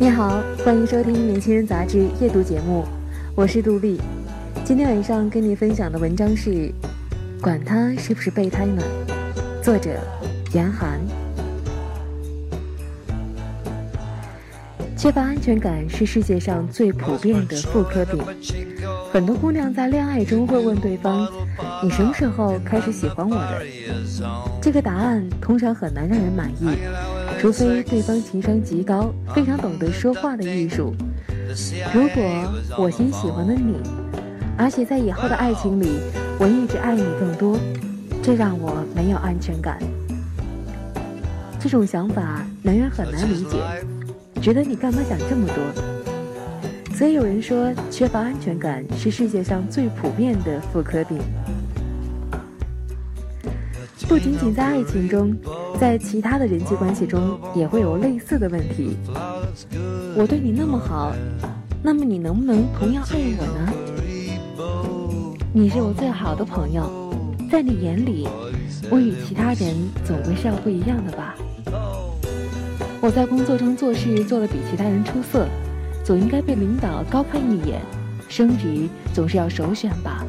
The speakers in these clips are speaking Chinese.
你好，欢迎收听《年轻人杂志》夜读节目，我是杜丽。今天晚上跟你分享的文章是《管他是不是备胎呢》，作者严寒。缺乏安全感是世界上最普遍的妇科病。很多姑娘在恋爱中会问对方：“你什么时候开始喜欢我的？”这个答案通常很难让人满意，除非对方情商极高，非常懂得说话的艺术。如果我先喜欢了你，而且在以后的爱情里，我一直爱你更多，这让我没有安全感。这种想法，男人很难理解。觉得你干嘛想这么多？所以有人说，缺乏安全感是世界上最普遍的妇科病。不仅仅在爱情中，在其他的人际关系中也会有类似的问题。我对你那么好，那么你能不能同样爱我呢？你是我最好的朋友，在你眼里，我与其他人总归是要不一样的吧？我在工作中做事做得比其他人出色，总应该被领导高看一眼，升职总是要首选吧。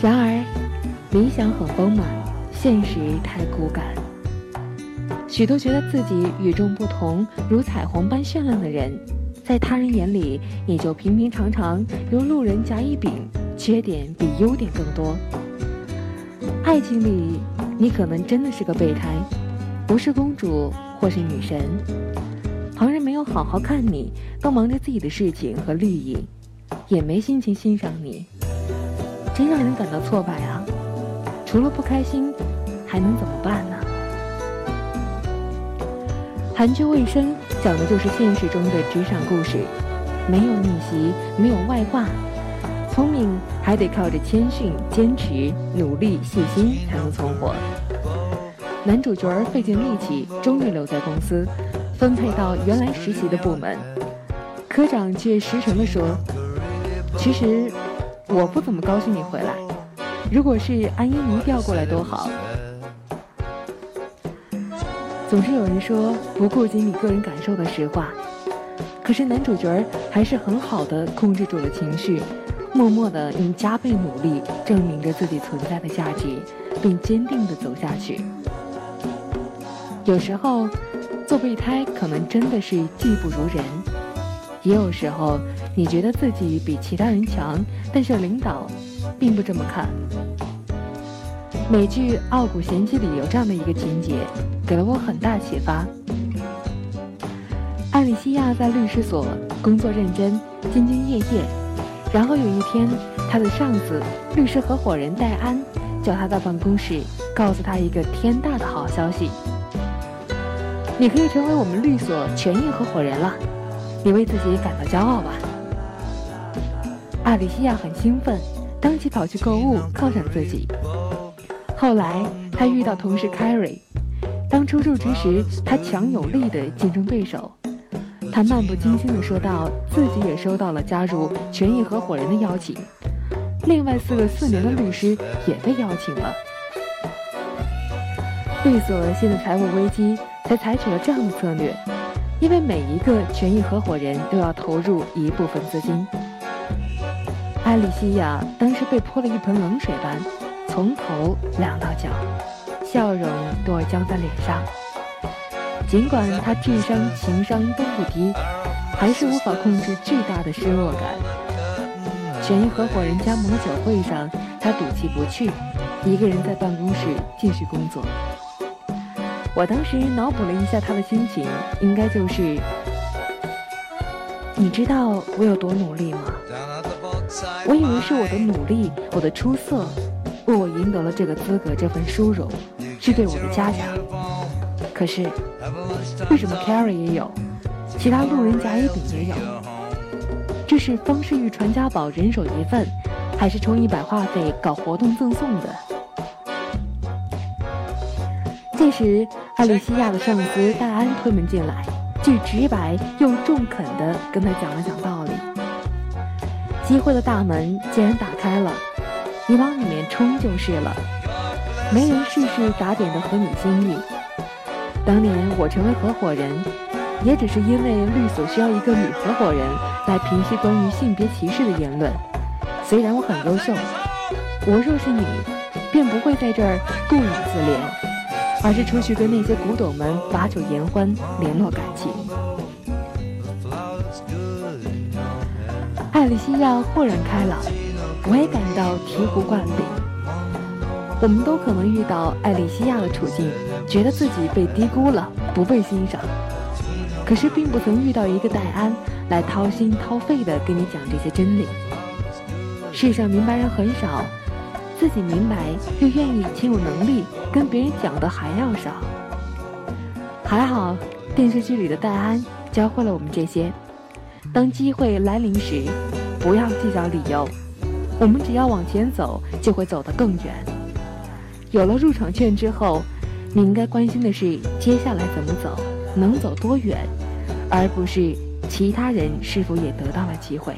然而，理想很丰满，现实太骨感。许多觉得自己与众不同、如彩虹般绚烂的人，在他人眼里也就平平常常，如路人甲乙丙，缺点比优点更多。爱情里。你可能真的是个备胎，不是公主或是女神，旁人没有好好看你，都忙着自己的事情和利益，也没心情欣赏你，真让人感到挫败啊！除了不开心，还能怎么办呢？韩剧《卫生》讲的就是现实中的职场故事，没有逆袭，没有外挂。聪明还得靠着谦逊、坚持、努力、细心才能存活。男主角费尽力气，终于留在公司，分配到原来实习的部门。科长却实诚地说：“其实我不怎么高兴你回来。如果是安依妮调过来多好。”总是有人说不顾及你个人感受的实话，可是男主角还是很好的控制住了情绪。默默的用加倍努力证明着自己存在的价值，并坚定的走下去。有时候，做备胎可能真的是技不如人；也有时候，你觉得自己比其他人强，但是领导并不这么看。美剧《傲骨贤妻》里有这样的一个情节，给了我很大启发。艾里西亚在律师所工作认真，兢兢业业。然后有一天，他的上司律师合伙人戴安叫他到办公室，告诉他一个天大的好消息：你可以成为我们律所权益合伙人了，你为自己感到骄傲吧？艾里西亚很兴奋，当即跑去购物犒赏自己。后来他遇到同事 carry，当初入职时他强有力的竞争对手。他漫不经心地说道：“自己也收到了加入权益合伙人的邀请，另外四个四年的律师也被邀请了。律所现在财务危机，才采取了这样的策略，因为每一个权益合伙人都要投入一部分资金。”艾丽西亚当时被泼了一盆冷水般，从头凉到脚，笑容都要僵在脸上。尽管她智商、情商都不低，还是无法控制巨大的失落感。权益合伙人加盟酒会上，她赌气不去，一个人在办公室继续工作。我当时脑补了一下她的心情，应该就是：你知道我有多努力吗？我以为是我的努力，我的出色，为我赢得了这个资格，这份殊荣，是对我的嘉奖。可是，为什么 Carrie 也有，其他路人甲乙丙也有？这是方世玉传家宝，人手一份，还是充一百话费搞活动赠送的？这时，艾丽西亚的上司戴安推门进来，既直白又中肯地跟他讲了讲道。机会的大门既然打开了，你往里面冲就是了。没人事事打点的合你心意。当年我成为合伙人，也只是因为律所需要一个女合伙人来平息关于性别歧视的言论。虽然我很优秀，我若是你，便不会在这儿顾影自怜，而是出去跟那些古董们把酒言欢，联络感情。艾丽西亚豁然开朗，我也感到醍醐灌顶。我们都可能遇到艾丽西亚的处境，觉得自己被低估了，不被欣赏。可是并不曾遇到一个戴安来掏心掏肺的跟你讲这些真理。世上明白人很少，自己明白又愿意且有能力跟别人讲的还要少。还好，电视剧里的戴安教会了我们这些。当机会来临时，不要计较理由，我们只要往前走，就会走得更远。有了入场券之后，你应该关心的是接下来怎么走，能走多远，而不是其他人是否也得到了机会。